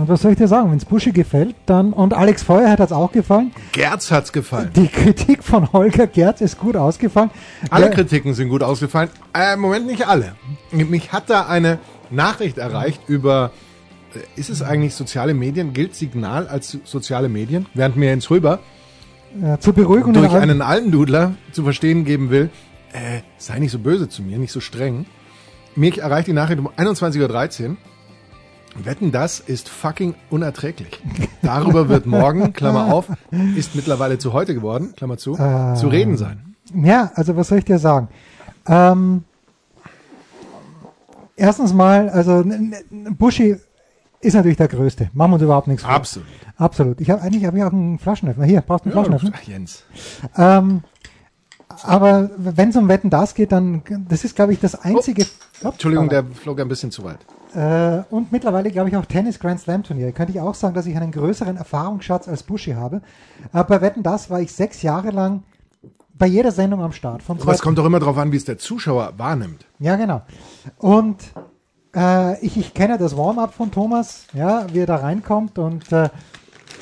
Und was soll ich dir sagen? Wenn es Buschi gefällt, dann und Alex Feuerheit hat's auch gefallen. Gerz hat's gefallen. Die Kritik von Holger Gerz ist gut ausgefallen. Alle Der- Kritiken sind gut ausgefallen. Äh, Im Moment nicht alle. Mich hat da eine Nachricht erreicht über, äh, ist es eigentlich soziale Medien? Gilt Signal als soziale Medien? Während mir Jens Röber äh, zur Beruhigung durch einen Allendudler zu verstehen geben will, äh, sei nicht so böse zu mir, nicht so streng. Mich erreicht die Nachricht um 21.13 Uhr. Wetten, das ist fucking unerträglich. Darüber wird morgen, Klammer auf, ist mittlerweile zu heute geworden, Klammer zu, Äh. zu reden sein. Ja, also was soll ich dir sagen? Ähm, erstens mal, also Buschi ist natürlich der Größte. Machen wir uns überhaupt nichts vor. Absolut. Absolut. Ich habe eigentlich habe ich auch einen Flaschenöffner. Hier, brauchst du einen Flaschenöffner? Ach, Jens. Ähm, aber wenn es um Wetten das geht, dann das ist, glaube ich, das einzige. Entschuldigung, der flog ein bisschen zu weit. Äh, und mittlerweile, glaube ich, auch Tennis Grand Slam Turnier. Könnte ich auch sagen, dass ich einen größeren Erfahrungsschatz als Buschi habe. Aber bei Wetten das war ich sechs Jahre lang bei jeder Sendung am Start. Von Aber es kommt doch immer darauf an, wie es der Zuschauer wahrnimmt. Ja, genau. Und äh, ich, ich kenne das Warm-up von Thomas, ja, wie er da reinkommt und äh,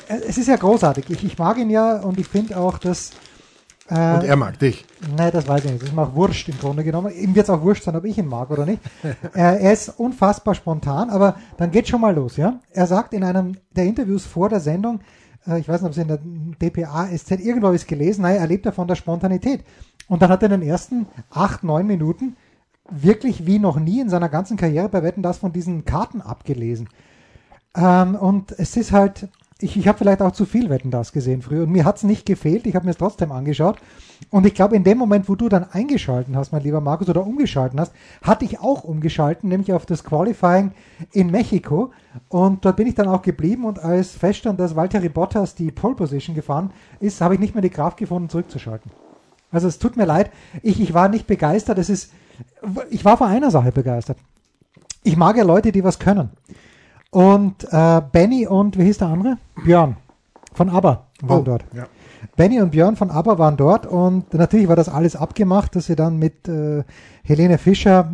es ist ja großartig. Ich, ich mag ihn ja und ich finde auch, dass Und er mag dich. Nein, das weiß ich nicht. Das ist mir auch wurscht im Grunde genommen. Ihm wird es auch wurscht sein, ob ich ihn mag oder nicht. er ist unfassbar spontan, aber dann geht schon mal los, ja. Er sagt in einem der Interviews vor der Sendung, äh, ich weiß nicht, ob es in der DPA SZ irgendwo habe ich es gelesen, naja, er lebt ja von der Spontanität. Und dann hat er in den ersten acht, neun Minuten wirklich wie noch nie in seiner ganzen Karriere bei Wetten das von diesen Karten abgelesen. Ähm, und es ist halt, ich, ich habe vielleicht auch zu viel Wetten das gesehen früher und mir hat's nicht gefehlt, ich habe mir es trotzdem angeschaut. Und ich glaube, in dem Moment, wo du dann eingeschalten hast, mein lieber Markus, oder umgeschalten hast, hatte ich auch umgeschalten, nämlich auf das Qualifying in Mexiko. Und dort bin ich dann auch geblieben und als feststand, dass Valtteri Bottas die Pole Position gefahren ist, habe ich nicht mehr die Kraft gefunden, zurückzuschalten. Also es tut mir leid, ich, ich war nicht begeistert, es ist, ich war vor einer Sache begeistert. Ich mag ja Leute, die was können. Und äh, Benny und wie hieß der andere? Björn von ABBA waren Oh, dort. ja. Benny und Björn von ABBA waren dort und natürlich war das alles abgemacht, dass sie dann mit äh, Helene Fischer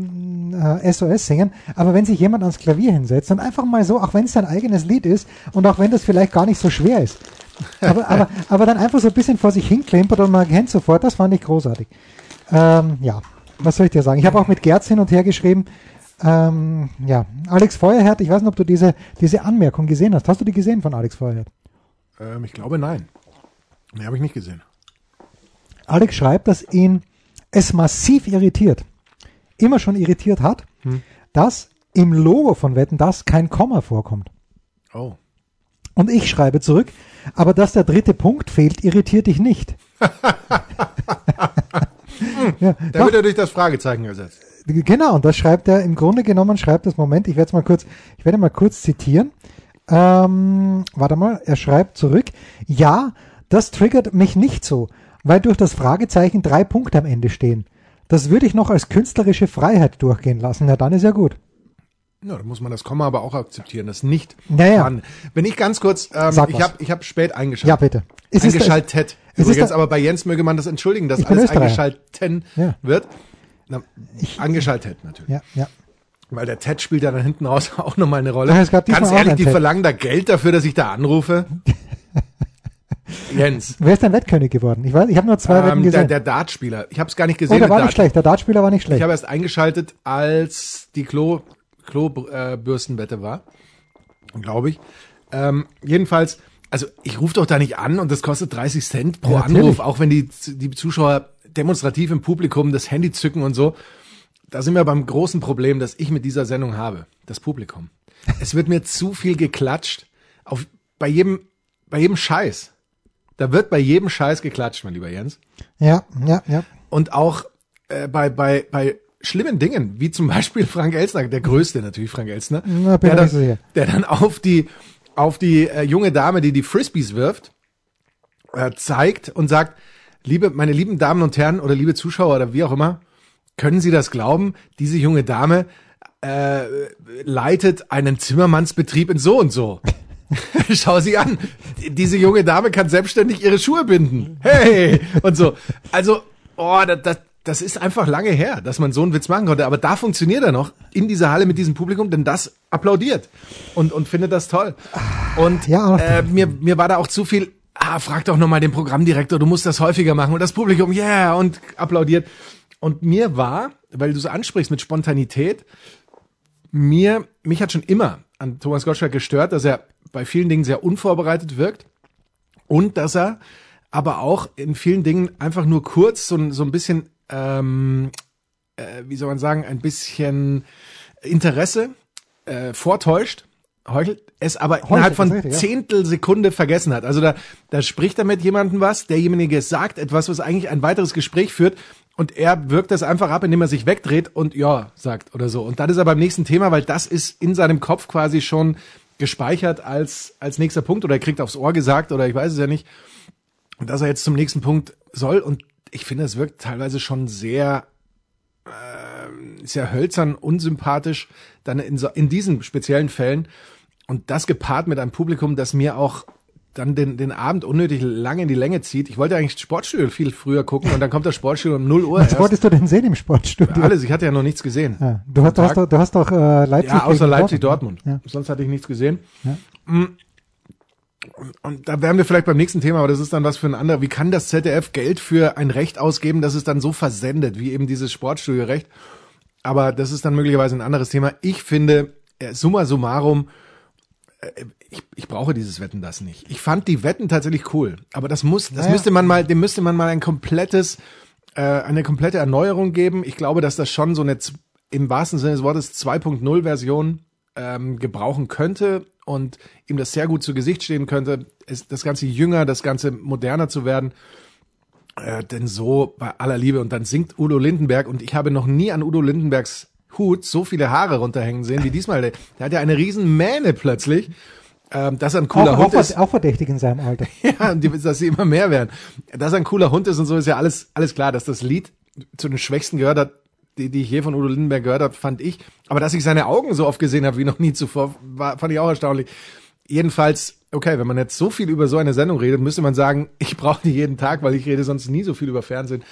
äh, SOS singen. Aber wenn sich jemand ans Klavier hinsetzt und einfach mal so, auch wenn es sein eigenes Lied ist und auch wenn das vielleicht gar nicht so schwer ist, aber, aber, aber dann einfach so ein bisschen vor sich hinklimpert und man kennt sofort, das fand ich großartig. Ähm, ja, was soll ich dir sagen? Ich habe auch mit Gerz hin und her geschrieben. Ähm, ja, Alex Feuerherd, ich weiß nicht, ob du diese, diese Anmerkung gesehen hast. Hast du die gesehen von Alex Feuerherd? Ähm, ich glaube, nein. Nee, habe ich nicht gesehen. Alex schreibt, dass ihn es massiv irritiert, immer schon irritiert hat, dass im Logo von Wetten das kein Komma vorkommt. Oh. Und ich schreibe zurück, aber dass der dritte Punkt fehlt, irritiert dich nicht. ja, Da wird er durch das Fragezeichen ersetzt. Genau, und das schreibt er im Grunde genommen, schreibt das Moment, ich werde es mal kurz, ich werde mal kurz zitieren. Ähm, warte mal, er schreibt zurück, ja, das triggert mich nicht so, weil durch das Fragezeichen drei Punkte am Ende stehen. Das würde ich noch als künstlerische Freiheit durchgehen lassen. Ja, dann ist ja gut. Ja, da muss man das Komma aber auch akzeptieren, das nicht Naja. vorhanden. Wenn ich ganz kurz, ähm, Sag ich habe ich hab spät eingeschaltet. Ja, bitte. Ist eingeschaltet. es ist Übrigens, der- aber bei Jens möge man das entschuldigen, dass alles Österreicher. eingeschalten Ja. wird. Na, angeschaltet natürlich. Ja, ja. Weil der Ted spielt ja dann hinten raus auch nochmal eine Rolle. Ach, es gab diesmal Ganz ehrlich, die Ted. verlangen da Geld dafür, dass ich da anrufe. Jens. Wer ist denn Wettkönig geworden? Ich weiß, ich habe nur zwei Wetten Ähm, der, gesehen. der Dartspieler. Ich habe es gar nicht oh, gesehen. der war mit nicht schlecht. Der Dartspieler war nicht Ich schlecht. habe erst eingeschaltet, als die Klo, Klo-Bürstenwette war. Glaube ich. Ähm, jedenfalls, also ich rufe doch da nicht an und das kostet 30 Cent pro Ja. Anruf, auch wenn die, die Zuschauer demonstrativ im Publikum das Handy zücken und so. Da sind wir beim großen Problem, das ich mit dieser Sendung habe. Das Publikum. Es wird mir zu viel geklatscht. Auf, bei jedem, bei jedem Scheiß. Da wird bei jedem Scheiß geklatscht, mein lieber Jens. Ja, ja, ja. Und auch äh, bei, bei, bei schlimmen Dingen, wie zum Beispiel Frank Elsner, der größte natürlich Frank Elsner, Na, der, nicht so dann, der dann auf die auf die äh, junge Dame, die die Frisbees wirft, äh, zeigt und sagt, liebe, meine lieben Damen und Herren oder liebe Zuschauer oder wie auch immer, können Sie das glauben? Diese junge Dame äh, leitet einen Zimmermannsbetrieb in so und so. Schau sie an. Diese junge Dame kann selbstständig ihre Schuhe binden. Hey! Und so. Also, oh, das, das, das ist einfach lange her, dass man so einen Witz machen konnte. Aber da funktioniert er noch in dieser Halle mit diesem Publikum, denn das applaudiert und, und findet das toll. Und Ja, äh, mir, mir war da auch zu viel, ah, frag doch nochmal den Programmdirektor, du musst das häufiger machen. Und das Publikum, yeah, und applaudiert. Und mir war, weil du so ansprichst mit Spontanität, mir, mich hat schon immer an Thomas Gottschalk gestört, dass er bei vielen Dingen sehr unvorbereitet wirkt und dass er aber auch in vielen Dingen einfach nur kurz so, so ein bisschen, ähm, äh, wie soll man sagen, ein bisschen Interesse äh, vortäuscht, heuchelt, es aber innerhalb von richtig, ja. Zehntelsekunde vergessen hat. Also da, da spricht er mit jemandem was, derjenige sagt etwas, was eigentlich ein weiteres Gespräch führt und er wirkt das einfach ab, indem er sich wegdreht und ja sagt oder so. Und dann ist er beim nächsten Thema, weil das ist in seinem Kopf quasi schon gespeichert als, als nächster Punkt oder er kriegt aufs Ohr gesagt oder ich weiß es ja nicht. Und dass er jetzt zum nächsten Punkt soll und ich finde, es wirkt teilweise schon sehr ähm, sehr hölzern, unsympathisch, dann in, so, in diesen speziellen Fällen. Und das gepaart mit einem Publikum, das mir auch dann den, den Abend unnötig lange in die Länge zieht. Ich wollte eigentlich Sportstudio viel früher gucken und dann kommt das Sportstudio um 0 Uhr Was erst. wolltest du denn sehen im Sportstudio? Alles, ich hatte ja noch nichts gesehen. Ja, du, hast, du, hast doch, du hast doch äh, Leipzig Ja, außer Leipzig, Dortmund. Ja. Sonst hatte ich nichts gesehen. Ja. Mm. Und da wären wir vielleicht beim nächsten Thema, aber das ist dann was für ein anderer. Wie kann das ZDF Geld für ein Recht ausgeben, das es dann so versendet, wie eben dieses Sportstudio-Recht? Aber das ist dann möglicherweise ein anderes Thema. Ich finde, äh, summa summarum, äh, ich, ich brauche dieses Wetten das nicht. Ich fand die Wetten tatsächlich cool, aber das muss, das Naja. müsste man mal, dem müsste man mal ein komplettes, äh, eine komplette Erneuerung geben. Ich glaube, dass das schon so eine im wahrsten Sinne des Wortes 2.0 Version ähm, gebrauchen könnte und ihm das sehr gut zu Gesicht stehen könnte, es, das Ganze jünger, das Ganze moderner zu werden. Äh, denn so bei aller Liebe und dann singt Udo Lindenberg und ich habe noch nie an Udo Lindenbergs Hut so viele Haare runterhängen sehen wie diesmal. Der, der hat ja eine riesen Mähne plötzlich. Ähm, dass er ein cooler Auch, Hund auch, ist. auch verdächtig in seinem Alter. Ja, dass sie immer mehr werden. Dass er ein cooler Hund ist und so ist ja alles, alles klar. Dass das Lied zu den Schwächsten gehört hat, die, die ich je von Udo Lindenberg gehört habe, fand ich. Aber dass ich seine Augen so oft gesehen habe wie noch nie zuvor, war, fand ich auch erstaunlich. Jedenfalls, okay, wenn man jetzt so viel über so eine Sendung redet, müsste man sagen, ich brauche die jeden Tag, weil ich rede sonst nie so viel über Fernsehen.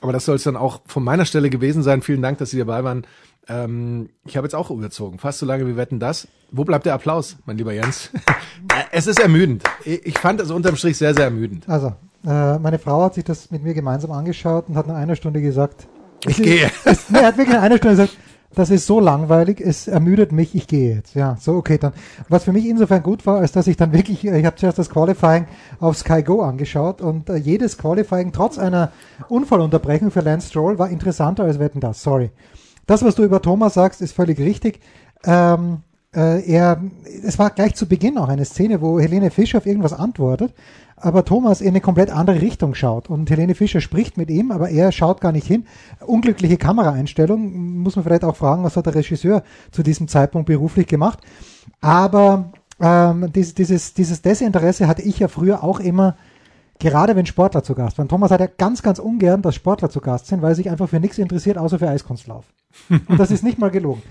Aber das soll es dann auch von meiner Stelle gewesen sein. Vielen Dank, dass Sie dabei waren. Ähm, ich habe jetzt auch überzogen. Fast so lange wie wetten das. Wo bleibt der Applaus, mein lieber Jens? es ist ermüdend. Ich fand es unterm Strich sehr, sehr ermüdend. Also, äh, meine Frau hat sich das mit mir gemeinsam angeschaut und hat nach einer Stunde gesagt, Ich gehe. es, nee, er hat wirklich nach einer Stunde gesagt, das ist so langweilig, es ermüdet mich, ich gehe jetzt. Ja, so okay dann. Was für mich insofern gut war, ist, dass ich dann wirklich, ich habe zuerst das Qualifying auf Sky Go angeschaut und äh, jedes Qualifying trotz einer Unfallunterbrechung für Lance Stroll war interessanter als Wetten das. Sorry. Das, was du über Thomas sagst, ist völlig richtig. Ähm, äh, er, es war gleich zu Beginn auch eine Szene, wo Helene Fischer auf irgendwas antwortet, aber Thomas in eine komplett andere Richtung schaut. Und Helene Fischer spricht mit ihm, aber er schaut gar nicht hin. Unglückliche Kameraeinstellung, muss man vielleicht auch fragen, was hat der Regisseur zu diesem Zeitpunkt beruflich gemacht. Aber ähm, dieses, dieses, dieses Desinteresse hatte ich ja früher auch immer Gerade wenn Sportler zu Gast waren. Thomas hat ja ganz, ganz ungern, dass Sportler zu Gast sind, weil er sich einfach für nichts interessiert, außer für Eiskunstlauf. Und das ist nicht mal gelogen.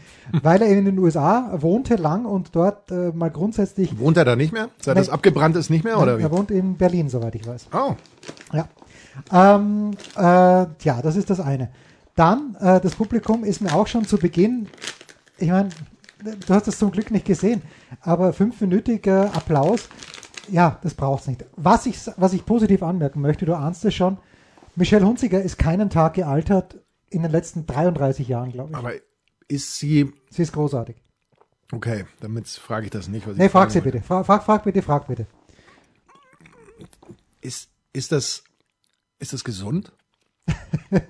Weil er in den USA wohnte lang und dort äh, mal grundsätzlich, Wohnt er da nicht mehr? Seit Nein. das abgebrannt ist nicht mehr, oder wie? er wohnt in Berlin, soweit ich weiß. Oh, Ja. Ähm, äh, ja, das ist das eine. Dann, äh, das Publikum ist mir auch schon zu Beginn, ich meine, du hast das zum Glück nicht gesehen, aber fünfminütiger Applaus, ja, das braucht's nicht. Was ich, was ich positiv anmerken möchte, du ahnst es schon, Michelle Hunziger ist keinen Tag gealtert in den letzten 33 Jahren, glaube ich. aber ist sie, Sie ist großartig. okay, damit frage ich das nicht. Was Nee, frag sie wollte. bitte. Frag, frag, frag bitte, frag bitte. Ist, ist das, ist das gesund?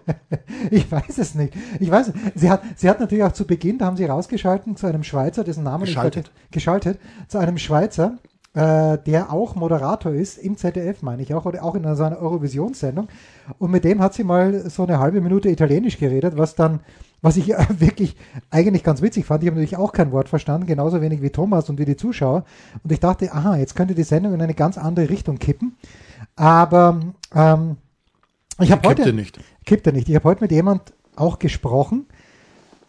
Ich weiß es nicht. Ich weiß, sie hat, sie hat natürlich auch zu Beginn, da haben sie rausgeschalten zu einem Schweizer, dessen Name Geschaltet. ich geschaltet, zu einem Schweizer, äh, der auch Moderator ist, im ZDF meine ich auch, oder auch in so einer Eurovisionssendung. Und mit dem hat sie mal so eine halbe Minute Italienisch geredet, was dann, was ich wirklich eigentlich ganz witzig fand. Ich habe natürlich auch kein Wort verstanden, genauso wenig wie Thomas und wie die Zuschauer. Und ich dachte, aha, jetzt könnte die Sendung in eine ganz andere Richtung kippen. Aber ähm, ich habe heute nicht. kippte nicht. Ich habe heute mit jemand auch gesprochen,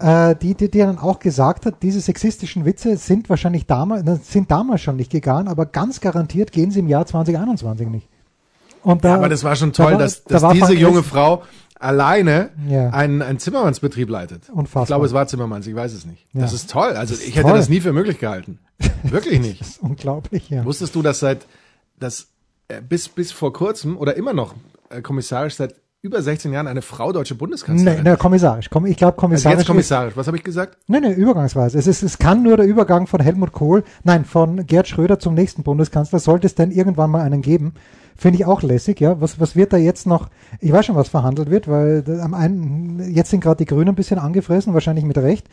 die, die, die dann auch gesagt hat, diese sexistischen Witze sind wahrscheinlich damals, sind damals schon nicht gegangen, aber ganz garantiert gehen sie im Jahr 2021 nicht. Und da, Ja, aber das war schon toll, da war- dass, da dass war diese Frank junge Frau alleine Ja. einen, einen Zimmermannsbetrieb leitet. Unfassbar. Ich glaube, es war Zimmermanns, ich weiß es nicht. Ja. Das ist toll. Also ich hätte toll. das nie für möglich gehalten. Wirklich nicht. Das ist unglaublich, ja. Wusstest du, dass seit, dass äh, bis, bis vor kurzem oder immer noch äh, kommissarisch seit über 16 Jahren eine Frau deutsche Nee, Bundeskanzlerin? nee, kommissarisch. Komm, ich glaube, also kommissarisch. jetzt kommissarisch. Was habe ich gesagt? Nee, nee, übergangsweise. Es, ist, es kann nur der Übergang von Helmut Kohl, nein, von Gerd Schröder zum nächsten Bundeskanzler, sollte es denn irgendwann mal einen geben. Finde ich auch lässig, ja. Was, was wird da jetzt noch, ich weiß schon, was verhandelt wird, weil am einen, jetzt sind gerade die Grünen ein bisschen angefressen, wahrscheinlich mit Recht.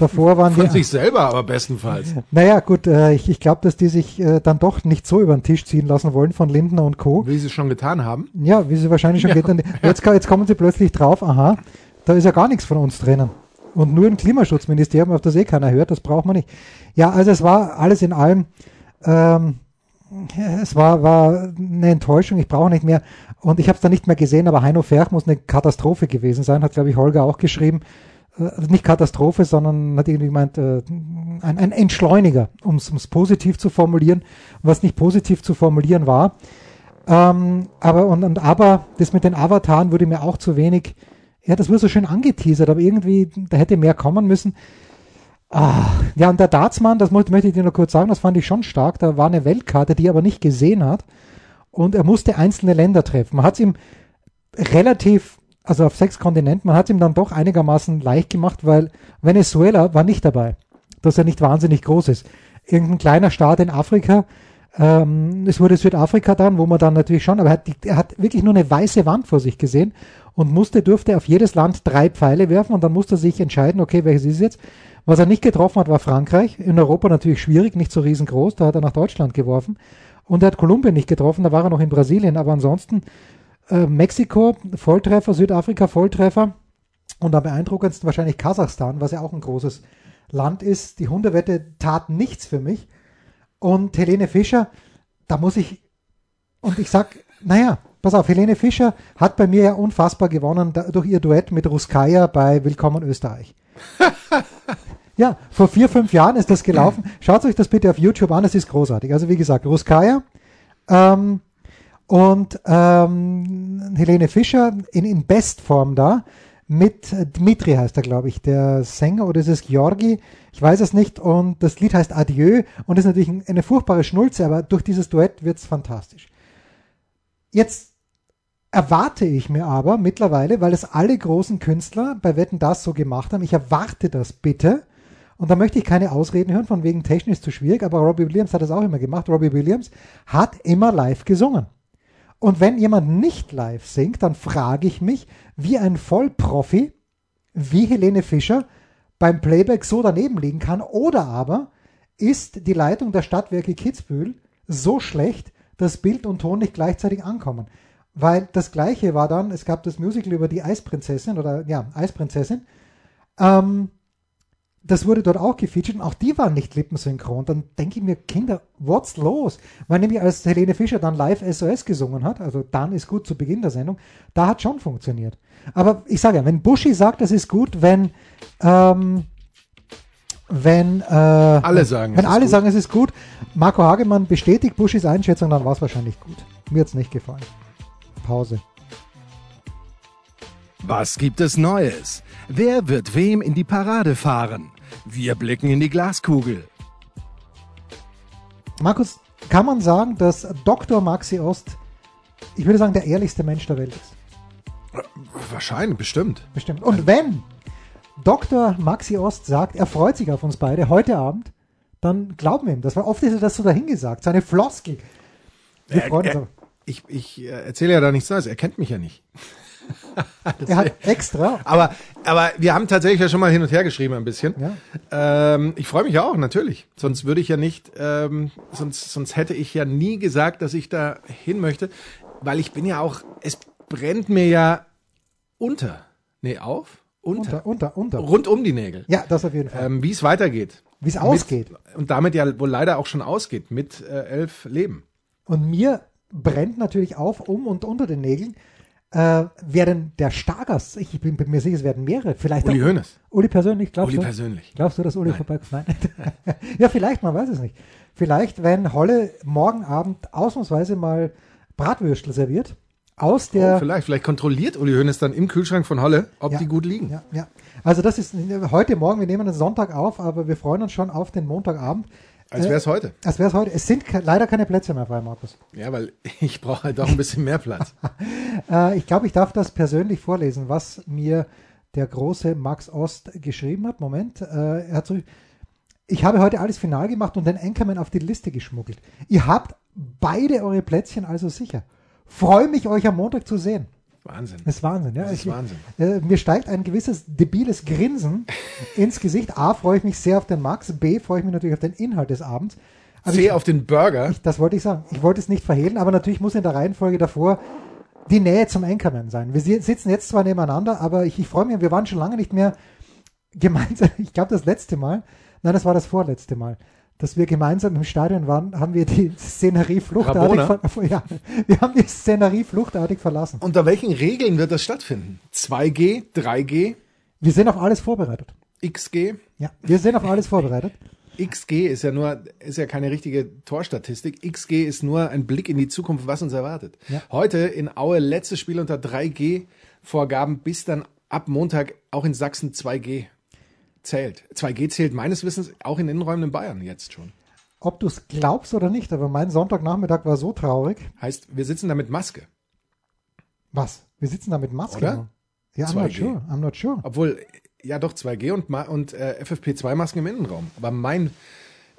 Davor waren Von die, sich selber, aber bestenfalls. naja, gut, äh, ich, ich glaube, dass die sich äh, dann doch nicht so über den Tisch ziehen lassen wollen von Lindner und Co. Wie sie es schon getan haben. Ja, wie sie wahrscheinlich schon geht. Dann, jetzt, jetzt kommen sie plötzlich drauf, aha, da ist ja gar nichts von uns drinnen. Und nur ein Klimaschutzministerium, auf das eh keiner hört, das braucht man nicht. Ja, also es war alles in allem, ähm, es war, war eine Enttäuschung, ich brauche nicht mehr. Und ich habe es dann nicht mehr gesehen, aber Heino Ferch muss eine Katastrophe gewesen sein, hat, glaube ich, Holger auch geschrieben. Äh, nicht Katastrophe, sondern hat irgendwie gemeint, äh, ein, ein Entschleuniger, um es positiv zu formulieren, was nicht positiv zu formulieren war. Ähm, aber und, und aber das mit den Avataren wurde mir auch zu wenig. Ja, das wurde so schön angeteasert, aber irgendwie da hätte mehr kommen müssen. Ah, ja, und der Dartsmann, das möchte, möchte ich dir nur kurz sagen, das fand ich schon stark. Da war eine Weltkarte, die er aber nicht gesehen hat. Und er musste einzelne Länder treffen. Man hat es ihm relativ, also auf sechs Kontinenten, man hat es ihm dann doch einigermaßen leicht gemacht, weil Venezuela war nicht dabei, dass er nicht wahnsinnig groß ist. Irgendein kleiner Staat in Afrika, ähm, es wurde Südafrika dann, wo man dann natürlich schon, aber er hat, er hat wirklich nur eine weiße Wand vor sich gesehen und musste, durfte auf jedes Land drei Pfeile werfen und dann musste er sich entscheiden, okay, welches ist jetzt? Was er nicht getroffen hat, war Frankreich. In Europa natürlich schwierig, nicht so riesengroß, da hat er nach Deutschland geworfen. Und er hat Kolumbien nicht getroffen, da war er noch in Brasilien, aber ansonsten äh, Mexiko, Volltreffer, Südafrika, Volltreffer und am beeindruckendsten wahrscheinlich Kasachstan, was ja auch ein großes Land ist. Die Hundewette tat nichts für mich. Und Helene Fischer, da muss ich, und ich sag, naja, pass auf, Helene Fischer hat bei mir ja unfassbar gewonnen da, durch ihr Duett mit Ruskaya bei Willkommen Österreich. ja, vor vier, fünf Jahren ist das gelaufen. Schaut euch das bitte auf YouTube an, es ist großartig. Also wie gesagt, Ruskaya ähm, und ähm, Helene Fischer in, in Bestform da mit Dmitri heißt er, glaube ich, der Sänger oder ist es Georgi? Ich weiß es nicht. Und das Lied heißt Adieu und ist natürlich ein, eine furchtbare Schnulze, aber durch dieses Duett wird's fantastisch. Jetzt erwarte ich mir aber mittlerweile, weil es alle großen Künstler bei Wetten das so gemacht haben, ich erwarte das bitte. Und da möchte ich keine Ausreden hören, von wegen technisch zu schwierig, aber Robbie Williams hat das auch immer gemacht. Robbie Williams hat immer live gesungen. Und wenn jemand nicht live singt, dann frage ich mich, wie ein Vollprofi, wie Helene Fischer, beim Playback so daneben liegen kann. Oder aber ist die Leitung der Stadtwerke Kitzbühel so schlecht, dass Bild und Ton nicht gleichzeitig ankommen. Weil das gleiche war dann, es gab das Musical über die Eisprinzessin oder ja, Eisprinzessin. Ähm, das wurde dort auch gefeatured und auch die waren nicht lippensynchron. Dann denke ich mir, Kinder, what's los? Weil nämlich als Helene Fischer dann live SOS gesungen hat, also dann ist gut zu Beginn der Sendung, da hat schon funktioniert. Aber ich sage ja, wenn Buschi sagt, das ist gut, wenn ähm, wenn äh, Alle sagen, wenn es ist alle gut. sagen, es ist gut, Marco Hagemann bestätigt Buschis Einschätzung, dann war es wahrscheinlich gut. Mir hat's nicht gefallen. Pause. Was gibt es Neues? Wer wird wem in die Parade fahren? Wir blicken in die Glaskugel. Markus, kann man sagen, dass Dr. Maxi Ost, ich würde sagen, der ehrlichste Mensch der Welt ist? Wahrscheinlich, bestimmt. Bestimmt. Und wenn Dr. Maxi Ost sagt, er freut sich auf uns beide heute Abend, dann glauben wir ihm. Das war oft ist er das so dahingesagt, seine Floskel. Wir freuen uns. Ich, ich äh, erzähle ja da nichts Neues, er kennt mich ja nicht. er hat extra. Aber, aber wir haben tatsächlich ja schon mal hin und her geschrieben ein bisschen. Ja. Ähm, ich freue mich auch, natürlich. Sonst würde ich ja nicht, ähm, sonst, sonst hätte ich ja nie gesagt, dass ich da hin möchte, weil ich bin ja auch, es brennt mir ja unter. Nee, auf? Unter. Unter, unter, unter. Rund um die Nägel. Ja, das auf jeden Fall. Ähm, wie es weitergeht. Wie es ausgeht. Mit, und damit ja wohl leider auch schon ausgeht mit äh, elf Leben. Und mir brennt natürlich auf, um und unter den Nägeln, äh, wer denn der Stargast, ich bin, bin mir sicher, es werden mehrere, vielleicht Uli Hoeneß. Uli persönlich, glaubst Uli du? persönlich. Glaubst du, dass Uli Nein. vorbeikommt? Nein. ja, vielleicht, man weiß es nicht. Vielleicht, wenn Holle morgen Abend ausnahmsweise mal Bratwürstel serviert, aus der Oh, vielleicht, vielleicht kontrolliert Uli Hoeneß dann im Kühlschrank von Holle, ob Ja. die gut liegen. Ja, ja. Also das ist heute Morgen, wir nehmen den Sonntag auf, aber wir freuen uns schon auf den Montagabend. Als wäre es heute. Als wäre es heute. Es sind leider keine Plätze mehr frei, Markus. Ja, weil ich brauche halt auch ein bisschen mehr Platz. Äh, ich glaube, ich darf das persönlich vorlesen, was mir der große Max Ost geschrieben hat. Moment, äh, er hat so, ich habe heute alles final gemacht und den Anchorman auf die Liste geschmuggelt. Ihr habt beide eure Plätzchen also sicher. Freue mich, euch am Montag zu sehen. Wahnsinn. Das ist Wahnsinn, ja. Das ist Ich- Wahnsinn. Äh, mir steigt ein gewisses debiles Grinsen ins Gesicht. A, freue ich mich sehr auf den Max. B, freue ich mich natürlich auf den Inhalt des Abends. Aber C ich, auf den Burger. ich, das wollte ich sagen. Ich wollte es nicht verhehlen, aber natürlich muss in der Reihenfolge davor die Nähe zum Anchorman sein. Wir si- sitzen jetzt zwar nebeneinander, aber ich, ich freue mich, wir waren schon lange nicht mehr gemeinsam. Ich glaube, das letzte Mal, nein, das war das vorletzte Mal, dass wir gemeinsam im Stadion waren, haben wir die Szenerie fluchtartig, ver ja, wir haben die Szenerie fluchtartig verlassen. Unter welchen Regeln wird das stattfinden? 2G, 3G, Wir sind auf alles vorbereitet. XG? Ja, wir sind auf alles vorbereitet. XG ist ja nur, ist ja keine richtige Torstatistik. XG ist nur ein Blick in die Zukunft, was uns erwartet. Ja. Heute in Aue letztes Spiel unter 3G-Vorgaben, bis dann ab Montag auch in Sachsen 2G zählt. 2G zählt meines Wissens auch in Innenräumen in Bayern jetzt schon. Ob du es glaubst oder nicht, aber mein Sonntagnachmittag war so traurig. Heißt, wir sitzen da mit Maske. Was? Wir sitzen da mit Maske. Oder? Ja, I'm not 2G. sure. I'm not sure. Obwohl, ja doch, 2G und, und äh, FFP2-Masken im Innenraum. Aber mein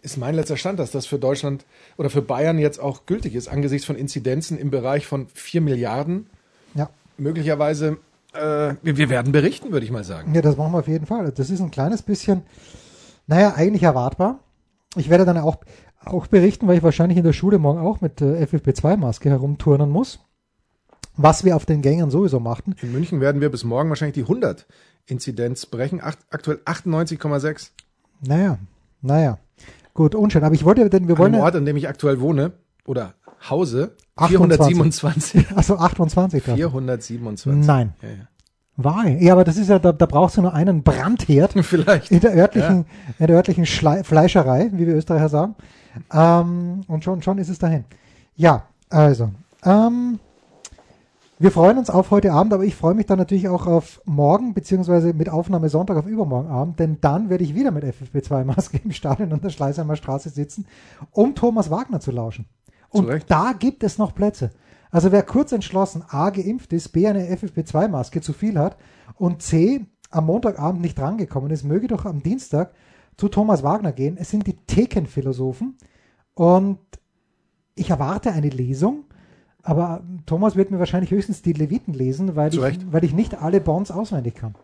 ist mein letzter Stand, dass das für Deutschland oder für Bayern jetzt auch gültig ist, angesichts von Inzidenzen im Bereich von 4 Milliarden. Ja. Möglicherweise, äh, wir, werden berichten, würde ich mal sagen. ja, das machen wir auf jeden Fall. Das ist ein kleines bisschen, naja, eigentlich erwartbar. Ich werde dann auch, auch berichten, weil ich wahrscheinlich in der Schule morgen auch mit äh, FFP2-Maske herumturnen muss. Was wir auf den Gängen sowieso machten. In München werden wir bis morgen wahrscheinlich die 100 Inzidenz brechen. Acht, aktuell 98,6. Naja, naja. Gut, unschön. Aber ich wollte, denn wir An wollen dem ja, Ort, an dem ich aktuell wohne, oder Hause, 28. 427. also 28. da. 427. Nein. Ja, ja. Wahl. Ja, aber das ist ja, da, da brauchst du nur einen Brandherd Vielleicht. in der örtlichen, in der örtlichen Fleischerei, wie wir Österreicher sagen. Ähm, und schon, schon ist es dahin. Ja, also. Ähm, wir freuen uns auf heute Abend, aber ich freue mich dann natürlich auch auf morgen, beziehungsweise mit Aufnahme Sonntag auf übermorgen Abend, denn dann werde ich wieder mit FFP2-Maske im Stadion an der Schleißheimer Straße sitzen, um Thomas Wagner zu lauschen. Und da gibt es noch Plätze. Also wer kurz entschlossen A geimpft ist, B eine FFP2-Maske zu viel hat und C am Montagabend nicht rangekommen ist, möge doch am Dienstag zu Thomas Wagner gehen. Es sind die Thekenphilosophen und ich erwarte eine Lesung, aber Thomas wird mir wahrscheinlich höchstens die Leviten lesen, weil, ich, weil ich nicht alle Bonds auswendig kann.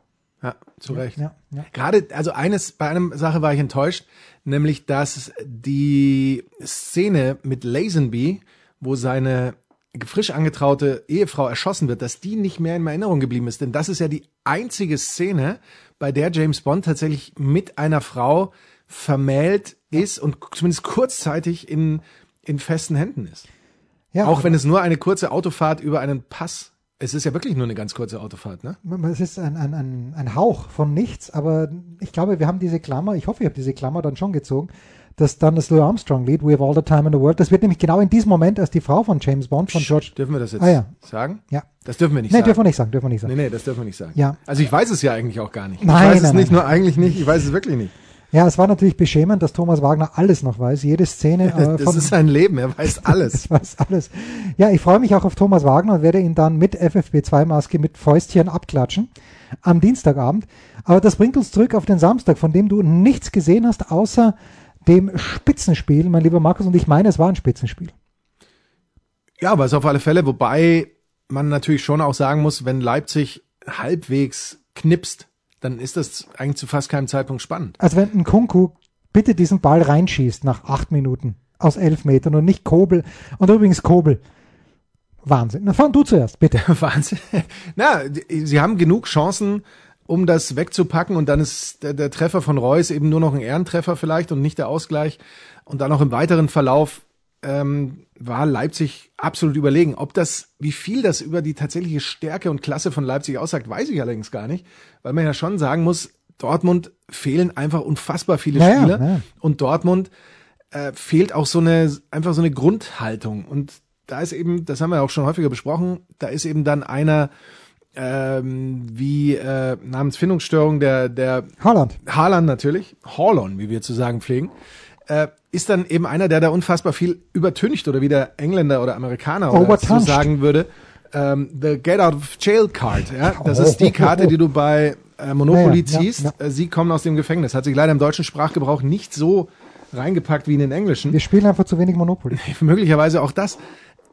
Ja, zu Recht. Ja, ja. Gerade, also eines, bei einer Sache war ich enttäuscht, nämlich, dass die Szene mit Lazenby, wo seine frisch angetraute Ehefrau erschossen wird, dass die nicht mehr in Erinnerung geblieben ist. Denn das ist ja die einzige Szene, bei der James Bond tatsächlich mit einer Frau vermählt ist und zumindest kurzzeitig in, in festen Händen ist. ja Auch wenn es nur eine kurze Autofahrt über einen Pass, es ist ja wirklich nur eine ganz kurze Autofahrt, ne? Es ist ein, ein, ein, ein Hauch von nichts, aber ich glaube, wir haben diese Klammer, ich hoffe, ich habe diese Klammer dann schon gezogen, dass dann das Louis Armstrong-Lied, We have all the time in the world, das wird nämlich genau in diesem Moment, als die Frau von James Bond, von George. Dürfen wir das jetzt Ah, ja. sagen? Ja. Das dürfen wir nicht Nee, sagen. dürfen wir nicht sagen, dürfen wir nicht sagen. Nee, nee, das dürfen wir nicht sagen. Ja. Also ich weiß es ja eigentlich auch gar nicht. Nein, ich weiß es nein, nicht nein. nur eigentlich nicht, ich weiß es wirklich nicht. Ja, es war natürlich beschämend, dass Thomas Wagner alles noch weiß, jede Szene äh, Das ist sein Leben, er weiß alles. Das weiß alles. Ja, ich freue mich auch auf Thomas Wagner und werde ihn dann mit FFP2-Maske mit Fäustchen abklatschen am Dienstagabend. Aber das bringt uns zurück auf den Samstag, von dem du nichts gesehen hast, außer dem Spitzenspiel, mein lieber Markus. Und ich meine, es war ein Spitzenspiel. Ja, aber es auf alle Fälle, wobei man natürlich schon auch sagen muss, wenn Leipzig halbwegs knipst, dann ist das eigentlich zu fast keinem Zeitpunkt spannend. Also wenn ein Kunku bitte diesen Ball reinschießt nach acht Minuten aus elf Metern und nicht Kobel. Und übrigens Kobel. Wahnsinn. Na, fang du zuerst, bitte. Wahnsinn. Na, sie haben genug Chancen, um das wegzupacken und dann ist der, der Treffer von Reus eben nur noch ein Ehrentreffer vielleicht und nicht der Ausgleich. Und dann auch im weiteren Verlauf ähm, war Leipzig absolut überlegen. Ob das, wie viel das über die tatsächliche Stärke und Klasse von Leipzig aussagt, weiß ich allerdings gar nicht, weil man ja schon sagen muss, Dortmund fehlen einfach unfassbar viele Naja, Spieler naja. und Dortmund äh, fehlt auch so eine einfach so eine Grundhaltung und da ist eben, das haben wir auch schon häufiger besprochen, da ist eben dann einer ähm, wie äh, Namensfindungsstörung der der Haaland. Haaland natürlich, Haaland, wie wir zu sagen pflegen, äh, ist dann eben einer, der da unfassbar viel übertüncht oder wie der Engländer oder Amerikaner oder so sagen würde, ähm, the get out of jail card. Ja? Das ist die Karte, die du bei äh, Monopoly Ja, ja, ziehst. ja. Äh, Sie kommen aus dem Gefängnis. Hat sich leider im deutschen Sprachgebrauch nicht so reingepackt wie in den englischen. Wir spielen einfach zu wenig Monopoly. Möglicherweise auch das.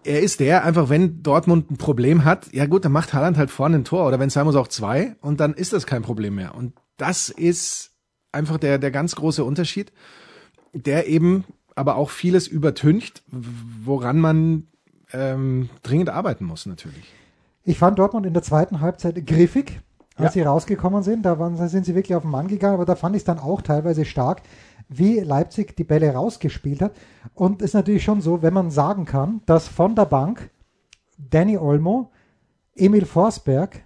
Er ist der, einfach wenn Dortmund ein Problem hat, ja gut, dann macht Haaland halt vorne ein Tor oder wenn muss auch zwei und dann ist das kein Problem mehr. Und das ist einfach der, der ganz große Unterschied, der eben aber auch vieles übertüncht, woran man ähm, dringend arbeiten muss natürlich. Ich fand Dortmund in der zweiten Halbzeit griffig, als Ja. sie rausgekommen sind. Da, waren, sind sie wirklich auf den Mann gegangen, aber da fand ich es dann auch teilweise stark, wie Leipzig die Bälle rausgespielt hat. Und es ist natürlich schon so, wenn man sagen kann, dass von der Bank Danny Olmo, Emil Forsberg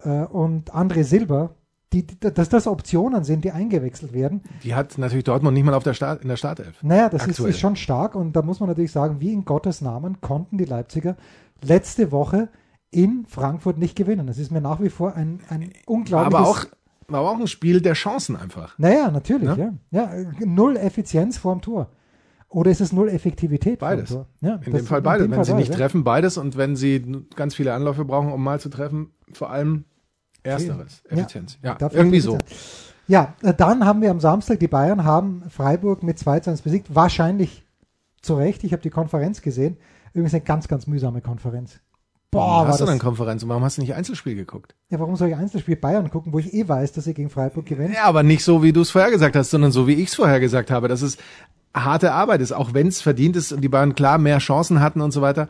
äh, und André Silber, die, die, dass das Optionen sind, die eingewechselt werden. Die hat natürlich Dortmund nicht mal auf der Start, in der Startelf. Naja, das ist, ist schon stark und da muss man natürlich sagen, wie in Gottes Namen konnten die Leipziger letzte Woche in Frankfurt nicht gewinnen. Das ist mir nach wie vor ein, ein unglaubliches... Aber auch, war aber auch ein Spiel der Chancen einfach. Naja, natürlich, Ne? ja. ja. Null Effizienz vorm Tor. Oder ist es null Effektivität Beides. Ja, In dem Fall beides. Wenn Fall sie nicht ja. treffen, beides. Und wenn sie ganz viele Anläufe brauchen, um mal zu treffen, vor allem ersteres. Ja. Effizienz. Ja, Dafür irgendwie so. Ja, dann haben wir am Samstag, die Bayern haben Freiburg mit 2 zu 1 besiegt. Wahrscheinlich zu Recht. Ich habe die Konferenz gesehen. Übrigens eine ganz, ganz mühsame Konferenz. Boah, Warum war hast du das, denn Konferenz und warum hast du nicht Einzelspiel geguckt? ja, warum soll ich Einzelspiel Bayern gucken, wo ich eh weiß, dass sie gegen Freiburg gewinnen? Ja, aber nicht so, wie du es vorher gesagt hast, sondern so, wie ich es vorher gesagt habe, dass es harte Arbeit ist, auch wenn es verdient ist und die Bayern klar mehr Chancen hatten und so weiter.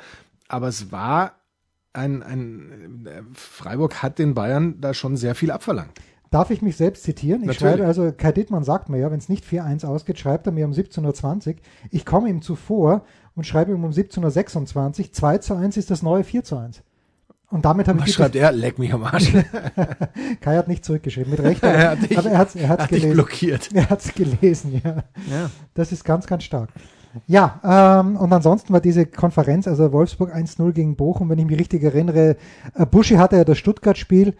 Aber es war ein, ein äh, Freiburg hat den Bayern da schon sehr viel abverlangt. Darf ich mich selbst zitieren? Ich Natürlich. schreibe, also Kai Dittmann sagt mir ja, wenn es nicht 4-1 ausgeht, schreibt er mir um 17.20 Uhr. Ich komme ihm zuvor und schreibe ihm um 17.26 Uhr. 2 zu 1 ist das neue 4 zu 1. Und damit habe ich Was schreibt er? Leck mich am Arsch. Kai hat nicht zurückgeschrieben, mit Recht, er hat dich, aber er hat es er hat's hat gelesen. blockiert. Er hat es gelesen, ja. Ja. Das ist ganz, ganz stark. Ja, ähm, und ansonsten war diese Konferenz, also Wolfsburg 1-0 gegen Bochum, wenn ich mich richtig erinnere. Äh, Buschi hatte ja das Stuttgart-Spiel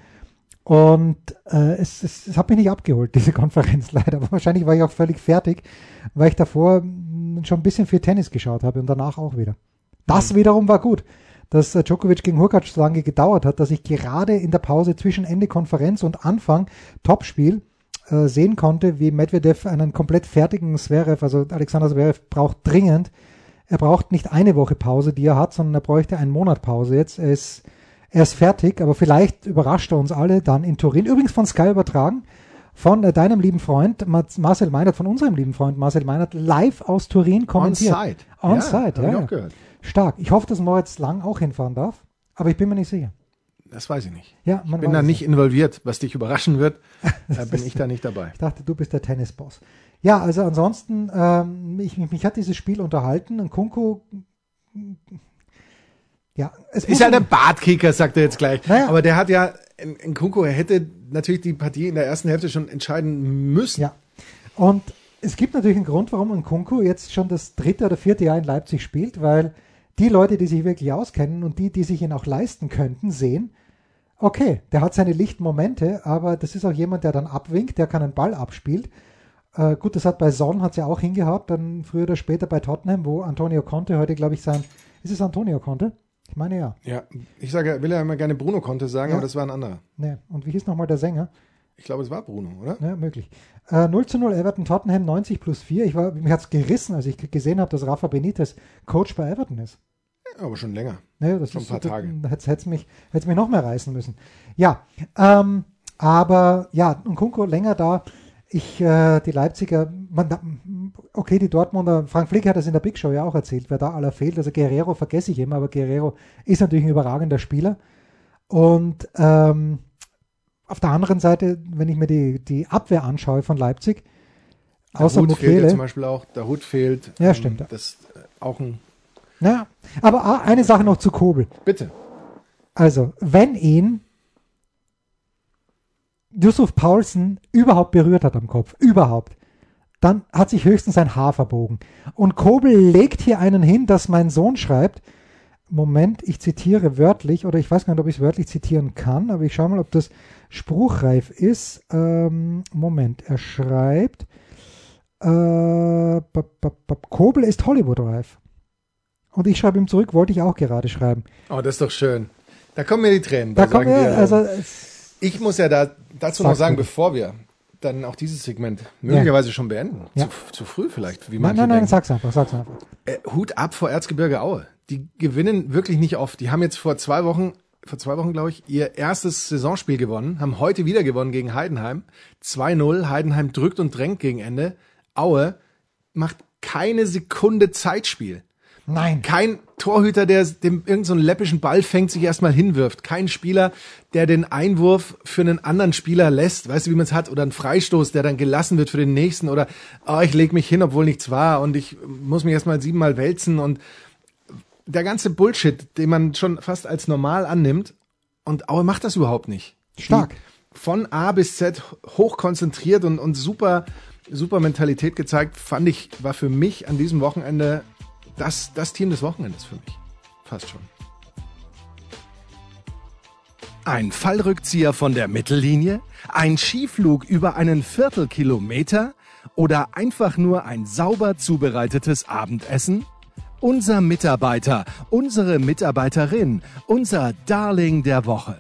und äh, es, es, es hat mich nicht abgeholt, diese Konferenz leider. Aber wahrscheinlich war ich auch völlig fertig, weil ich davor mh, schon ein bisschen viel Tennis geschaut habe und danach auch wieder. Das wiederum war gut, dass äh, Djokovic gegen Hurkacz so lange gedauert hat, dass ich gerade in der Pause zwischen Ende Konferenz und Anfang Topspiel äh, sehen konnte, wie Medvedev einen komplett fertigen Zverev, also Alexander Zverev braucht dringend, er braucht nicht eine Woche Pause, die er hat, sondern er bräuchte einen Monat Pause jetzt. Er ist, er ist fertig, aber vielleicht überrascht er uns alle dann in Turin. Übrigens von Sky übertragen, von äh, deinem lieben Freund Ma- Marcel Meinert, von unserem lieben Freund Marcel Meinert, live aus Turin kommentiert. On-site. On-site, hab ja. ich ja. auch gehört. Stark. Ich hoffe, dass Moritz Lang auch hinfahren darf, aber ich bin mir nicht sicher. Das weiß ich nicht. Ja, man Ich bin da nicht involviert. Was dich überraschen wird, da bin ich da nicht dabei. Ich dachte, du bist der Tennisboss. Ja, also ansonsten, ähm, mich, mich, mich hat dieses Spiel unterhalten. Und Kunko, ja, es Ist halt ein Bartkicker, sagt er jetzt gleich. Naja. Aber der hat ja, in, in Kunko, er hätte natürlich die Partie in der ersten Hälfte schon entscheiden müssen. Ja. Und es gibt natürlich einen Grund, warum ein Kunku jetzt schon das dritte oder vierte Jahr in Leipzig spielt, weil die Leute, die sich wirklich auskennen und die, die sich ihn auch leisten könnten, sehen, okay, der hat seine lichten Momente, aber das ist auch jemand, der dann abwinkt, der kann einen Ball abspielt. Äh, gut, das hat bei Son hat ja auch hingehaut, dann früher oder später bei Tottenham, wo Antonio Conte heute, glaube ich, sein, ist es Antonio Conte? Ich meine ja. Ja, ich sage, will ja immer gerne Bruno konnte sagen, Ja. aber das war ein anderer. Ne. Und wie hieß nochmal der Sänger? Ich glaube, es war Bruno, oder? Ja, möglich. Äh, 0 zu 0 Everton Tottenham 90 plus 4. Ich war, mich hat's gerissen, als ich gesehen habe, dass Rafa Benitez Coach bei Everton ist. Aber schon länger. Ne, das Schon ist, ein paar Tage. Hätte es mich, hätt's mich noch mehr reißen müssen. Ja, ähm, aber ja, und Kunko länger da. Ich, äh, die Leipziger, man, okay, die Dortmunder, Frank Flick hat das in der Big Show ja auch erzählt, wer da aller fehlt. Also Guerrero vergesse ich immer, aber Guerrero ist natürlich ein überragender Spieler. Und ähm, auf der anderen Seite, wenn ich mir die, die Abwehr anschaue von Leipzig, Der außer Hut fehlt ja zum Beispiel auch. Der Hut fehlt. Ja, Ähm, stimmt. Das ist äh, auch ein. Ja, aber eine Sache noch zu Kobel. Bitte. Also, wenn ihn Yusuf Paulsen überhaupt berührt hat am Kopf, überhaupt, dann hat sich höchstens sein Haar verbogen. Und Kobel legt hier einen hin, dass mein Sohn schreibt, Moment, ich zitiere wörtlich, oder ich weiß gar nicht, ob ich es wörtlich zitieren kann, aber ich schaue mal, ob das spruchreif ist. Ähm, Moment, er schreibt, äh, Kobel ist Hollywood-reif. Und ich schreibe ihm zurück, wollte ich auch gerade schreiben. Oh, das ist doch schön. Da kommen mir die Tränen. Da Da kommen wir, also, ich muss ja da dazu noch sagen, du. bevor wir dann auch dieses Segment möglicherweise schon beenden. Ja. Zu, zu früh vielleicht, wie nein, manche nein, nein, denken. sag's einfach, sag's einfach. Äh, Hut ab vor Erzgebirge Aue. Die gewinnen wirklich nicht oft. Die haben jetzt vor zwei Wochen, vor zwei Wochen glaube ich, ihr erstes Saisonspiel gewonnen, haben heute wieder gewonnen gegen Heidenheim. 2-0. Heidenheim drückt und drängt gegen Ende. Aue macht keine Sekunde Zeitspiel. Nein. Kein Torhüter, der dem irgendeinen so einen läppischen Ball fängt, sich erstmal hinwirft. Kein Spieler, der den Einwurf für einen anderen Spieler lässt, weißt du, wie man es hat, oder einen Freistoß, der dann gelassen wird für den nächsten, oder oh, ich leg mich hin, obwohl nichts war und ich muss mich erstmal siebenmal wälzen und der ganze Bullshit, den man schon fast als normal annimmt, und Aue macht das überhaupt nicht. Stark. Von A bis Z hoch konzentriert und, und super, super Mentalität gezeigt, fand ich, war für mich an diesem Wochenende das, das Team des Wochenendes für mich. Fast schon. Ein Fallrückzieher von der Mittellinie? Ein Skiflug über einen Viertelkilometer? Oder einfach nur ein sauber zubereitetes Abendessen? Unser Mitarbeiter, unsere Mitarbeiterin, unser Darling der Woche.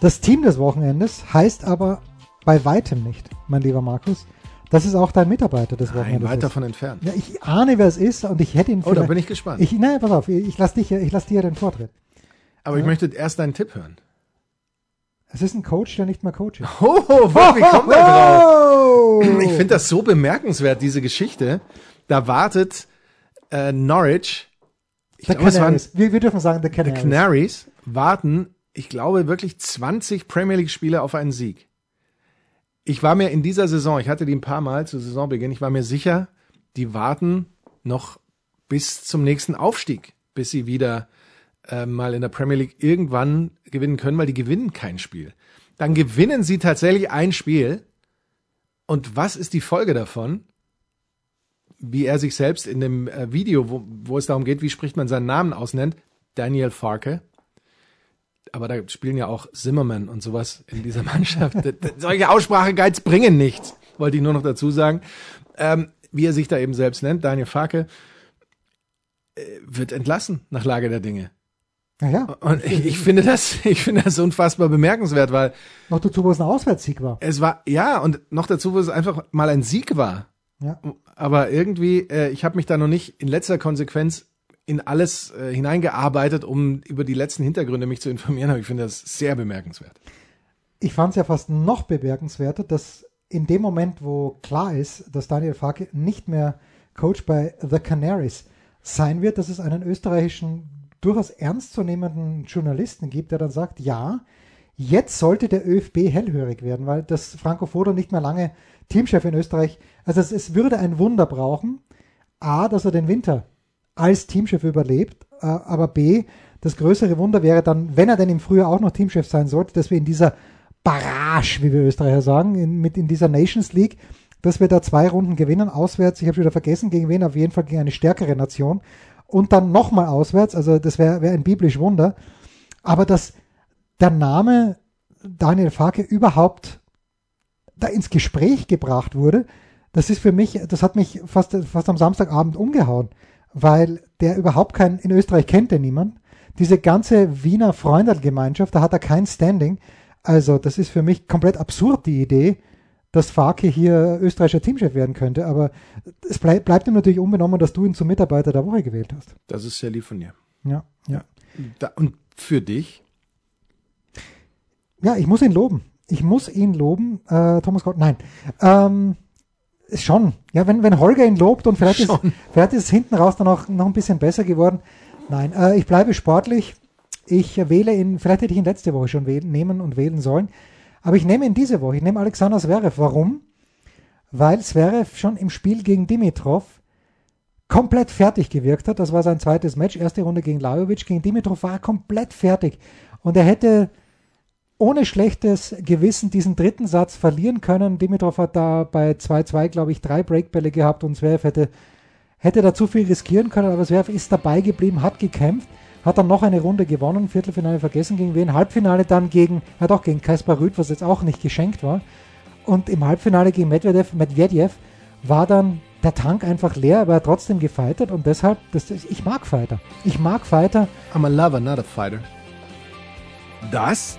Das Team des Wochenendes heißt aber bei weitem nicht, mein lieber Markus, dass es auch dein Mitarbeiter des Nein, Wochenendes weit ist. davon entfernt. Ja, ich ahne, wer es ist und ich hätte ihn Oh, da bin ich gespannt. Ich, nein, pass auf, ich lasse dich, ich lass dir den Vortritt. Aber ich möchte erst deinen Tipp hören. Es ist ein Coach, der nicht mehr Coach ist. Oh, wie kommt er drauf? Oh! Ich finde das so bemerkenswert, diese Geschichte. Da wartet äh, Norwich, ich The glaube, es waren. Wir, wir dürfen sagen, The die Canaries. Canaries, warten, ich glaube, wirklich 20 Premier League-Spiele auf einen Sieg. Ich war mir in dieser Saison, ich hatte die ein paar Mal zu Saisonbeginn, ich war mir sicher, die warten noch bis zum nächsten Aufstieg, bis sie wieder äh, mal in der Premier League irgendwann gewinnen können, weil die gewinnen kein Spiel. Dann gewinnen sie tatsächlich ein Spiel. Und was ist die Folge davon? Wie er sich selbst in dem äh, Video, wo, wo es darum geht, wie spricht man seinen Namen aus, nennt, Daniel Farke. Aber da spielen ja auch Zimmerman und sowas in dieser Mannschaft. Solche Ausspracheguides bringen nichts, wollte ich nur noch dazu sagen. Ähm, wie er sich da eben selbst nennt, Daniel Farke, äh, wird entlassen nach Lage der Dinge. Ja, ja. Und ich, ich finde das, ich finde das unfassbar bemerkenswert, weil Noch dazu, wo es ein Auswärtssieg war. es war, ja, und noch dazu, wo es einfach mal ein Sieg war. Ja. Aber irgendwie, äh, ich habe mich da noch nicht in letzter Konsequenz in alles äh, hineingearbeitet, um über die letzten Hintergründe mich zu informieren, aber ich finde das sehr bemerkenswert. Ich fand es ja fast noch bemerkenswerter, dass in dem Moment, wo klar ist, dass Daniel Farke nicht mehr Coach bei The Canaries sein wird, dass es einen österreichischen, durchaus ernstzunehmenden Journalisten gibt, der dann sagt, ja, jetzt sollte der ÖFB hellhörig werden, weil das Franco Foda nicht mehr lange Teamchef in Österreich, also es, es würde ein Wunder brauchen, A, dass er den Winter als Teamchef überlebt, äh, aber B, das größere Wunder wäre dann, wenn er denn im Frühjahr auch noch Teamchef sein sollte, dass wir in dieser Barrage, wie wir Österreicher sagen, in, mit in dieser Nations League, dass wir da zwei Runden gewinnen, auswärts, ich habe wieder vergessen, gegen wen, auf jeden Fall gegen eine stärkere Nation. Und dann nochmal auswärts, also das wäre wär ein biblisch Wunder, aber dass der Name Daniel Farke überhaupt da ins Gespräch gebracht wurde, das ist für mich, das hat mich fast, fast am Samstagabend umgehauen, weil der überhaupt kein, in Österreich kennt er niemand. Diese ganze Wiener Freundelgemeinschaft, da hat er kein Standing. Also, das ist für mich komplett absurd, die Idee, dass Farke hier österreichischer Teamchef werden könnte, aber es bleib, bleibt ihm natürlich unbenommen, dass du ihn zum Mitarbeiter der Woche gewählt hast. Das ist sehr lieb von dir. Ja, ja. Da, und für dich? Ja, ich muss ihn loben. Ich muss ihn loben. Äh, Thomas Gott, nein. Ähm, schon. Ja, wenn, wenn Holger ihn lobt und vielleicht ist, vielleicht ist es hinten raus dann auch noch ein bisschen besser geworden. Nein, äh, ich bleibe sportlich. Ich wähle ihn, vielleicht hätte ich ihn letzte Woche schon wählen, nehmen und wählen sollen. Aber ich nehme ihn diese Woche. Ich nehme Alexander Zverev. Warum? Weil Zverev schon im Spiel gegen Dimitrov komplett fertig gewirkt hat. Das war sein zweites Match. Erste Runde gegen Lajovic. Gegen Dimitrov war er komplett fertig. Und er hätte ohne schlechtes Gewissen diesen dritten Satz verlieren können. Dimitrov hat da bei 2-2, glaube ich, drei Breakbälle gehabt und Zverev hätte, hätte da zu viel riskieren können, aber Zverev ist dabei geblieben, hat gekämpft, hat dann noch eine Runde gewonnen, Viertelfinale vergessen gegen wen, Halbfinale dann gegen, hat auch gegen Kaspar Rüth, was jetzt auch nicht geschenkt war. Und im Halbfinale gegen Medvedev, Medvedev war dann der Tank einfach leer, aber er hat trotzdem gefightert und deshalb, das, ich mag Fighter. Ich mag Fighter. I'm a lover, not a fighter. Das